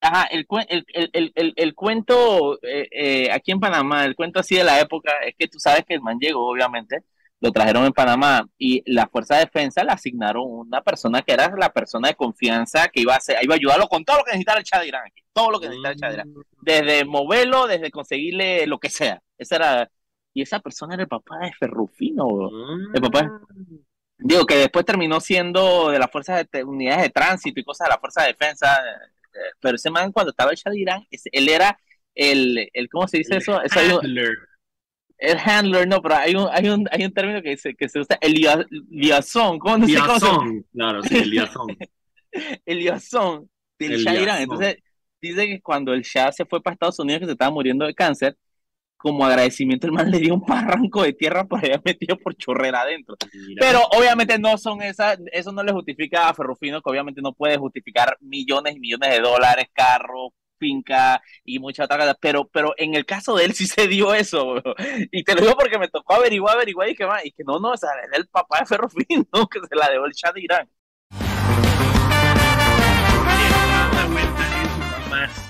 Ajá, el, cuen- el, el, el, el, el cuento eh, eh, aquí en Panamá, el cuento así de la época, es que tú sabes que el man llegó, obviamente, lo trajeron en Panamá y la Fuerza de Defensa le asignaron una persona que era la persona de confianza que iba a, hacer, iba a ayudarlo con todo lo que necesitara el Chad Irán aquí, todo lo que necesitara el Chad Irán. desde moverlo, desde conseguirle lo que sea. Esa era, y esa persona era el papá de Ferrufino. Mm. El papá. Digo, que después terminó siendo de las fuerzas de unidades de tránsito y cosas de la fuerza de defensa. eh, Pero ese man, cuando estaba el Shah de Irán, él era el, el ¿cómo se dice eso? Eso Handler. El handler, no, pero hay un, hay un, hay un término que, dice, que se usa, el lia- liazón, ¿cómo no sé cómo se Liazón. Claro, sí, el liazón. el liazón del El Shah Irán. liazón. Entonces, dice que cuando el Shah se fue para Estados Unidos, que se estaba muriendo de cáncer, como agradecimiento, el man le dio un barranco de tierra por allá metido por chorrera adentro. Mira. Pero obviamente no son esas, eso no le justifica a Ferrufino, que obviamente no puede justificar millones y millones de dólares, carros, finca y muchas otras cosas, pero, pero en el caso de él sí se dio eso, y te lo digo porque me tocó averiguar, averiguar y que más, y que no, no, o el papá de Ferrufino que se la dejó el Shah de Irán.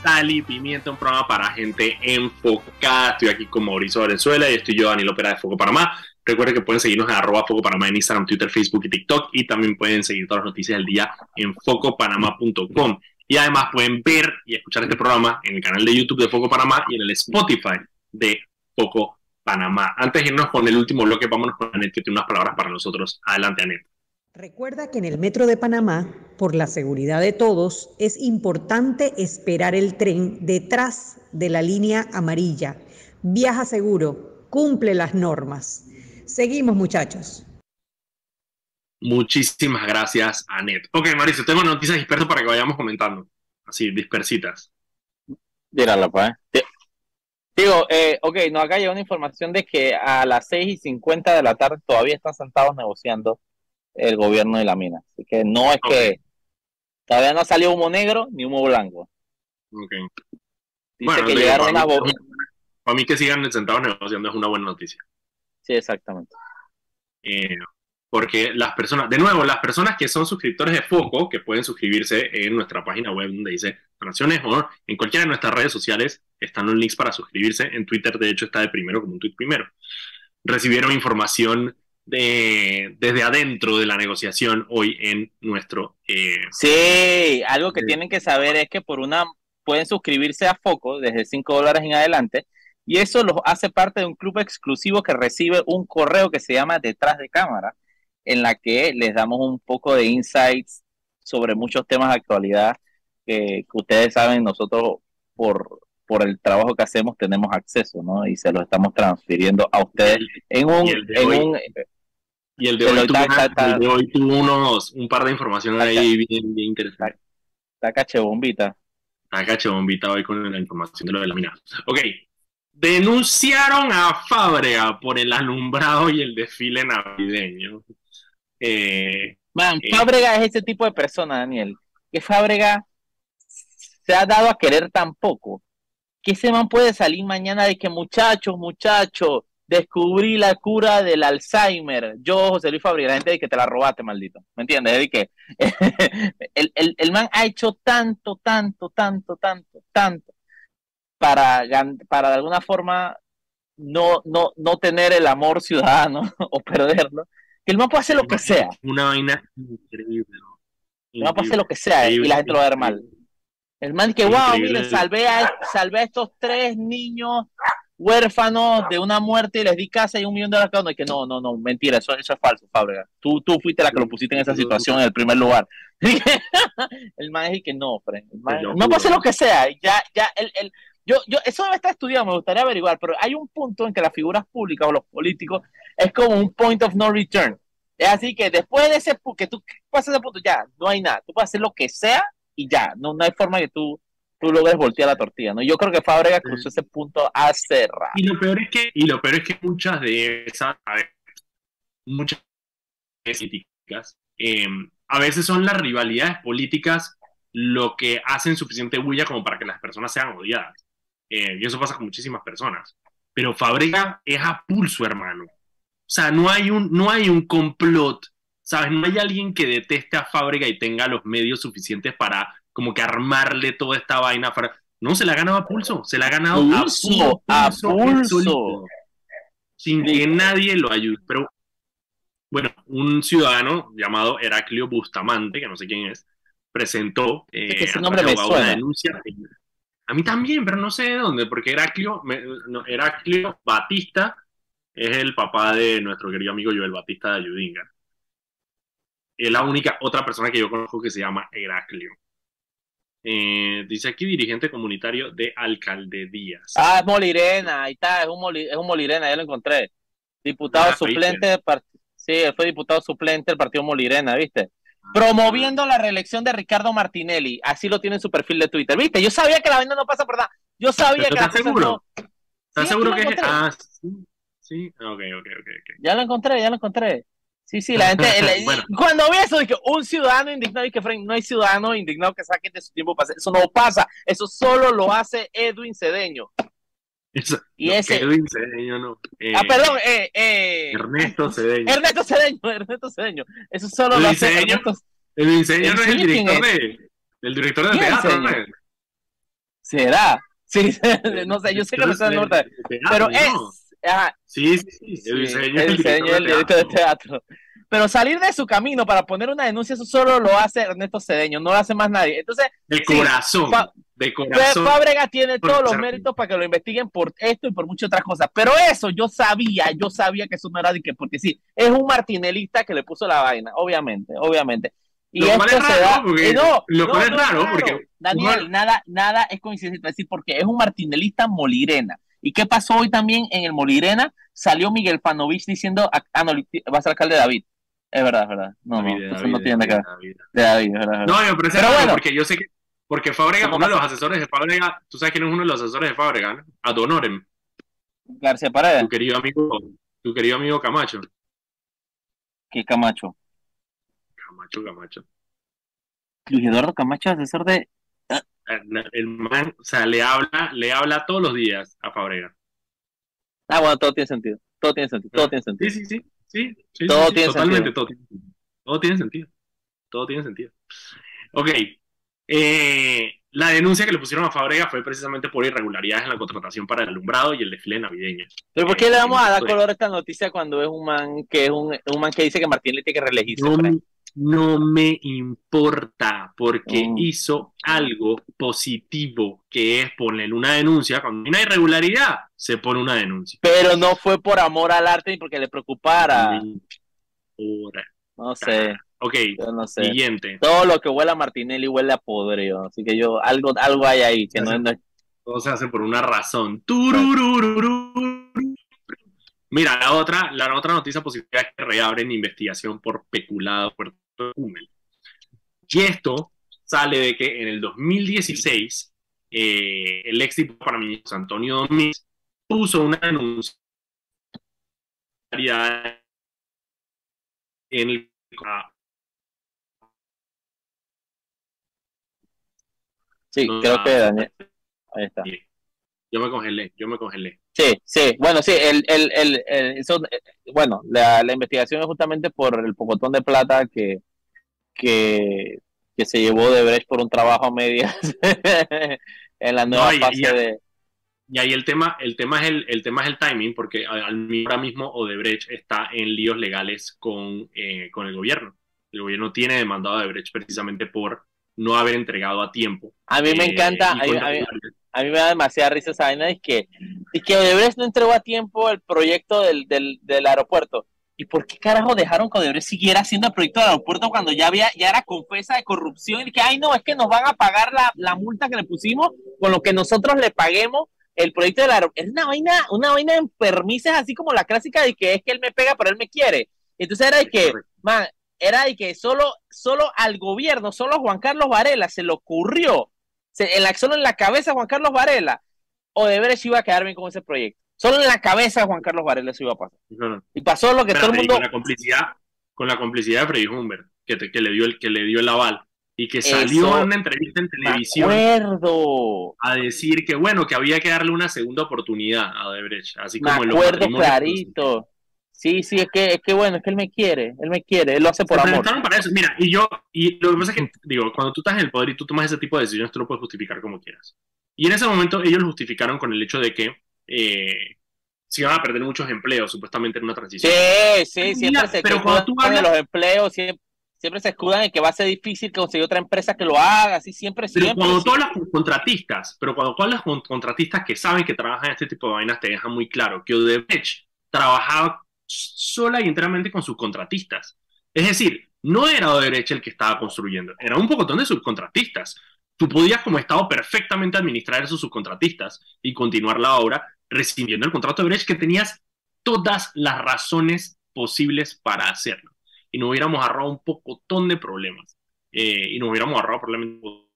Sal y Pimienta, un programa para gente enfocada. Estoy aquí con Mauricio Valenzuela y estoy yo, Daniel Opera de Foco Panamá. Recuerden que pueden seguirnos en arroba Foco Panamá en Instagram, Twitter, Facebook y TikTok. Y también pueden seguir todas las noticias del día en focopanamá.com. Y además pueden ver y escuchar este programa en el canal de YouTube de Foco Panamá y en el Spotify de Foco Panamá. Antes de irnos con el último bloque, vámonos con Anet, que tiene unas palabras para nosotros. Adelante, Anet. Recuerda que en el Metro de Panamá, por la seguridad de todos, es importante esperar el tren detrás de la línea amarilla. Viaja seguro, cumple las normas. Seguimos, muchachos. Muchísimas gracias, Anet. Ok, Mauricio, tengo noticias dispersas para que vayamos comentando. Así, dispersitas. Tírala, pues. Di- Digo, eh, ok, no, acá llega una información de que a las 6 y 50 de la tarde todavía están sentados negociando el gobierno de la mina. Así que no es que todavía no salió humo negro ni humo blanco. Ok. Dice Bueno, que digo, mí, para mí que sigan sentados negociando es una buena noticia. Sí, exactamente. Eh, porque las personas, de nuevo, las personas que son suscriptores de Foco, que pueden suscribirse en nuestra página web donde dice donaciones o en cualquiera de nuestras redes sociales, están los links para suscribirse. En Twitter, de hecho, está de primero como un tweet primero. Recibieron información de, desde adentro de la negociación hoy en nuestro... eh, Sí, algo que tienen que saber es que por una pueden suscribirse a Foco desde 5 dólares en adelante y eso los hace parte de un club exclusivo que recibe un correo que se llama Detrás de Cámara, en la que les damos un poco de insights sobre muchos temas de actualidad que, que ustedes saben, nosotros por, por el trabajo que hacemos tenemos acceso, ¿no? Y se lo estamos transfiriendo a ustedes en un... y el de En hoy. un Y el de, Pero hoy tuvo, está- una- está- el de hoy tuvo unos, un par de información Está- ahí bien, bien interesante. está cachebombita. Está cachebombita hoy con la información de lo de la mina. Ok. Denunciaron a Fábrega por el alumbrado y el desfile navideño. Eh, Man, Eh. Fábrega es ese tipo de persona, Daniel. Que Fábrega se ha dado a querer tan poco. Que ese man puede salir mañana de que muchachos, muchachos, descubrí la cura del Alzheimer. Yo, José Luis Fábrega, la gente de que te la robaste, maldito. ¿Me entiendes? De que el, el, el man ha hecho tanto, tanto, tanto, tanto, tanto para, para de alguna forma no, no, no tener el amor ciudadano o perderlo, que el man puede hacer lo que sea. Una vaina increíble. El man puede hacer lo que sea y la gente lo va a ver mal. El man que, wow, miren, salvé a, salvé a estos tres niños huérfanos de una muerte y les di casa y un millón de dólares cada uno. Y que no, no, no, mentira, eso, eso es falso, Fábrega. Tú, tú fuiste la que lo pusiste en esa situación en el primer lugar. el man es que no, Fred. no puede ser lo que sea. Ya, ya, el, el, yo, yo, eso debe estar estudiado, me gustaría averiguar, pero hay un punto en que las figuras públicas o los políticos es como un point of no return. Es así que después de ese que tú pasas ese punto, ya, no hay nada. Tú puedes hacer lo que sea y ya, no, no hay forma que tú tú logres voltear la tortilla, ¿no? Yo creo que Fábrega cruzó ese punto hace rato. Y lo peor es que, y lo peor es que muchas de esas, a ver, muchas políticas, em, a veces son las rivalidades políticas lo que hacen suficiente bulla como para que las personas sean odiadas. Eh, y eso pasa con muchísimas personas. Pero Fábrega es a pulso, hermano. O sea, no hay un, no hay un complot, ¿sabes? No hay alguien que deteste a Fábrega y tenga los medios suficientes para como que armarle toda esta vaina. Para... No, se la ha ganado a pulso, se la ha ganado a pulso, sin que nadie lo ayude. Pero bueno, un ciudadano llamado Heraclio Bustamante, que no sé quién es, presentó eh, nombre me una denuncia. A mí también, pero no sé de dónde, porque Heraclio, Heraclio Batista es el papá de nuestro querido amigo Joel Batista de Ayudinga. Es la única otra persona que yo conozco que se llama Heraclio. Eh, dice aquí dirigente comunitario de Alcaldías. Ah, es Molirena, ahí está, es un, es un Molirena, ya lo encontré. Diputado ah, suplente del partido. Sí, fue diputado suplente del partido Molirena, ¿viste? Ah, Promoviendo la reelección de Ricardo Martinelli. Así lo tiene en su perfil de Twitter, ¿viste? Yo sabía que la venda no pasa por nada. Yo sabía que ¿Estás seguro? ¿Estás seguro que Ah, sí. Sí, ok, ok, ok. Ya lo encontré, ya lo encontré. Sí, sí, la gente. Cuando vi eso, dije, un ciudadano indignado, y que no hay ciudadano indignado que saque de su tiempo para Eso no pasa. Eso solo lo hace Edwin Cedeño. Y ese. Edwin Cedeño, no. Eh, ah, perdón, eh, eh, Ernesto Cedeño. Ernesto Cedeño, Ernesto Cedeño. Eso solo lo hace Edwin Cedeño no es el director de. El director del teatro, ¿no? ¿Será? Sí, no sé, yo sé que no el norte. Pero es. Sí, sí, sí. El diseño, el, diseño el director de teatro. Pero salir de su camino para poner una denuncia, eso solo lo hace Ernesto Cedeño, no lo hace más nadie. Entonces, de corazón, de corazón. Fábrega tiene todos los méritos para que lo investiguen por esto y por muchas otras cosas. Pero eso yo sabía, yo sabía que eso no era de que, porque sí, es un martinelista que le puso la vaina, obviamente, obviamente. Y lo esto se da. Eh, no, lo cual es raro, porque. Daniel, nada, nada es coincidencia decir, porque es un martinelista molirena. ¿Y qué pasó hoy también en el Molirena? Salió Miguel Panovich diciendo, ah, no, va a ser alcalde David. Es verdad, es verdad. No, no, eso no tiene que ver. De David, verdad, No, pero, es bueno, porque yo sé que, porque Fábrega, uno de los asesores de Fábrega, tú sabes quién es uno de los asesores de Fábrega, ¿no? Adonorem. García Paredes. Tu querido amigo, tu querido amigo Camacho. ¿Qué Camacho? Camacho, Camacho. Luis Eduardo Camacho, asesor de el man, o sea, le habla, le habla todos los días a Fabrega. Ah, bueno, todo tiene sentido. Todo tiene sentido. Todo tiene sentido. Sí, sí, sí. Sí, todo tiene totalmente sentido. Todo, todo tiene sentido. Todo tiene sentido. Ok. Eh, la denuncia que le pusieron a Fabrega fue precisamente por irregularidades en la contratación para el alumbrado y el desfile navideño. ¿Pero por qué le vamos a dar color a esta noticia cuando es un man que es un, un man que dice que Martín le tiene que reelegirse? no me importa porque mm. hizo algo positivo, que es poner una denuncia. Cuando hay una irregularidad, se pone una denuncia. Pero no fue por amor al arte y porque le preocupara. No sé. Ok, no sé. siguiente. Todo lo que huele a Martinelli huele a podrido. Así que yo, algo, algo hay ahí que no, Todo se hace por una razón. Mira, la otra, la otra noticia positiva es que reabren investigación por peculado por y esto sale de que en el 2016 eh, el ex diputado mí, Antonio Domínguez puso una denuncia en el Sí, creo que Daniel. Ahí está. Yo me congelé, yo me congelé. Sí, sí, bueno, sí, el, el, el, eso, bueno, la, la, investigación es justamente por el pocotón de plata que, que, que se llevó de Brecht por un trabajo a medias en la nueva fase de... y ahí el tema, el tema es el, el tema es el timing, porque ahora mismo Odebrecht está en líos legales con, eh, con el gobierno. El gobierno tiene demandado a Odebrecht precisamente por no haber entregado a tiempo. A mí me eh, encanta, y a mí, contra- a mí- a mí me da demasiada risa esa vaina, es que, y que Odebrecht no entregó a tiempo el proyecto del, del, del aeropuerto. ¿Y por qué carajo dejaron que Odebrecht siguiera haciendo el proyecto del aeropuerto cuando ya había, ya era confesa de corrupción? Y que, ay, no, es que nos van a pagar la, la multa que le pusimos con lo que nosotros le paguemos el proyecto del aeropuerto. Es una vaina, una vaina enfermiza, así como la clásica de que es que él me pega, pero él me quiere. Entonces era de que, man, era de que solo, solo al gobierno, solo a Juan Carlos Varela se le ocurrió, se- en la, solo en la cabeza Juan Carlos Varela, Odebrecht iba a quedar bien con ese proyecto. Solo en la cabeza de Juan Carlos Varela eso iba a pasar. No, no. Y pasó lo que todo el mundo... con la complicidad, con la complicidad de Freddy Humbert, que, te- que le dio el, que le dio el aval, y que salió Eso- en una entrevista en Me televisión acuerdo, a decir que bueno, que había que darle una segunda oportunidad a Odebrecht, así me como los acuerdo matrimonios. clarito. Sí, sí, es que, es que bueno, es que él me quiere, él me quiere, él lo hace Se por amor. presentaron para eso. Mira, y yo, y lo que pasa es que, digo, cuando tú estás en el poder y tú tomas ese tipo de decisiones, tú lo puedes justificar como quieras. Y en ese momento ellos lo justificaron con el hecho de que eh, se iban a perder muchos empleos, supuestamente en una transición. Sí, sí, Mira, siempre se pero cuando tú de hablas- los empleos, siempre, siempre se escudan en que va a ser difícil conseguir otra empresa que lo haga, así siempre, Pero siempre. cuando tú hablas con contratistas, pero cuando tú hablas con contratistas que saben que trabajan en este tipo de vainas, te dejan muy claro que Odebrecht trabajaba sola y enteramente con sus contratistas. Es decir, no era Odebrecht el que estaba construyendo, era un pocotón de subcontratistas. Tú podías como Estado perfectamente administrar esos subcontratistas y continuar la obra recibiendo el contrato de Odebrecht que tenías todas las razones posibles para hacerlo. Y nos hubiéramos ahorrado un pocotón de problemas. Eh, y nos hubiéramos ahorrado probablemente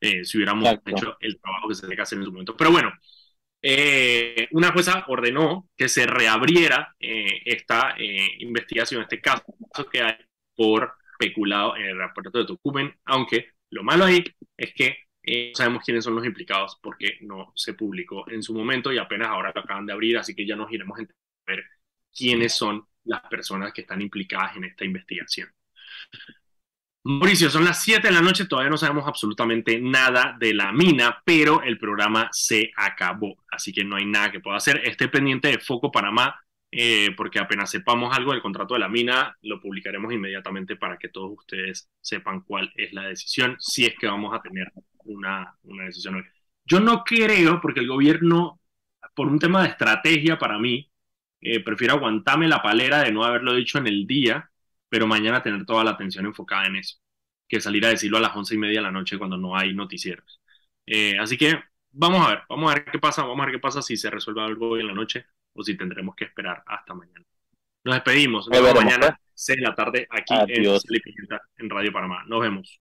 eh, si hubiéramos Exacto. hecho el trabajo que se tenía que hacer en su momento. Pero bueno, eh, una jueza ordenó que se reabriera eh, esta eh, investigación, este caso que hay por peculado en el aeropuerto de Tocumen, aunque lo malo ahí es que no sabemos quiénes son los implicados porque no se publicó en su momento y apenas ahora lo acaban de abrir, así que ya nos iremos a ver quiénes son las personas que están implicadas en esta investigación. Mauricio, son las 7 de la noche, todavía no sabemos absolutamente nada de la mina, pero el programa se acabó, así que no hay nada que pueda hacer. Esté pendiente de Foco Panamá, eh, porque apenas sepamos algo del contrato de la mina, lo publicaremos inmediatamente para que todos ustedes sepan cuál es la decisión, si es que vamos a tener una, una decisión hoy. Yo no creo, porque el gobierno, por un tema de estrategia para mí, eh, prefiero aguantarme la palera de no haberlo dicho en el día, pero mañana tener toda la atención enfocada en eso, que salir a decirlo a las once y media de la noche cuando no hay noticieros. Eh, así que vamos a ver, vamos a ver qué pasa, vamos a ver qué pasa si se resuelve algo hoy en la noche o si tendremos que esperar hasta mañana. Nos despedimos, nos vemos mañana, 6 de la tarde, aquí Adiós. En Radio Panamá. Nos vemos.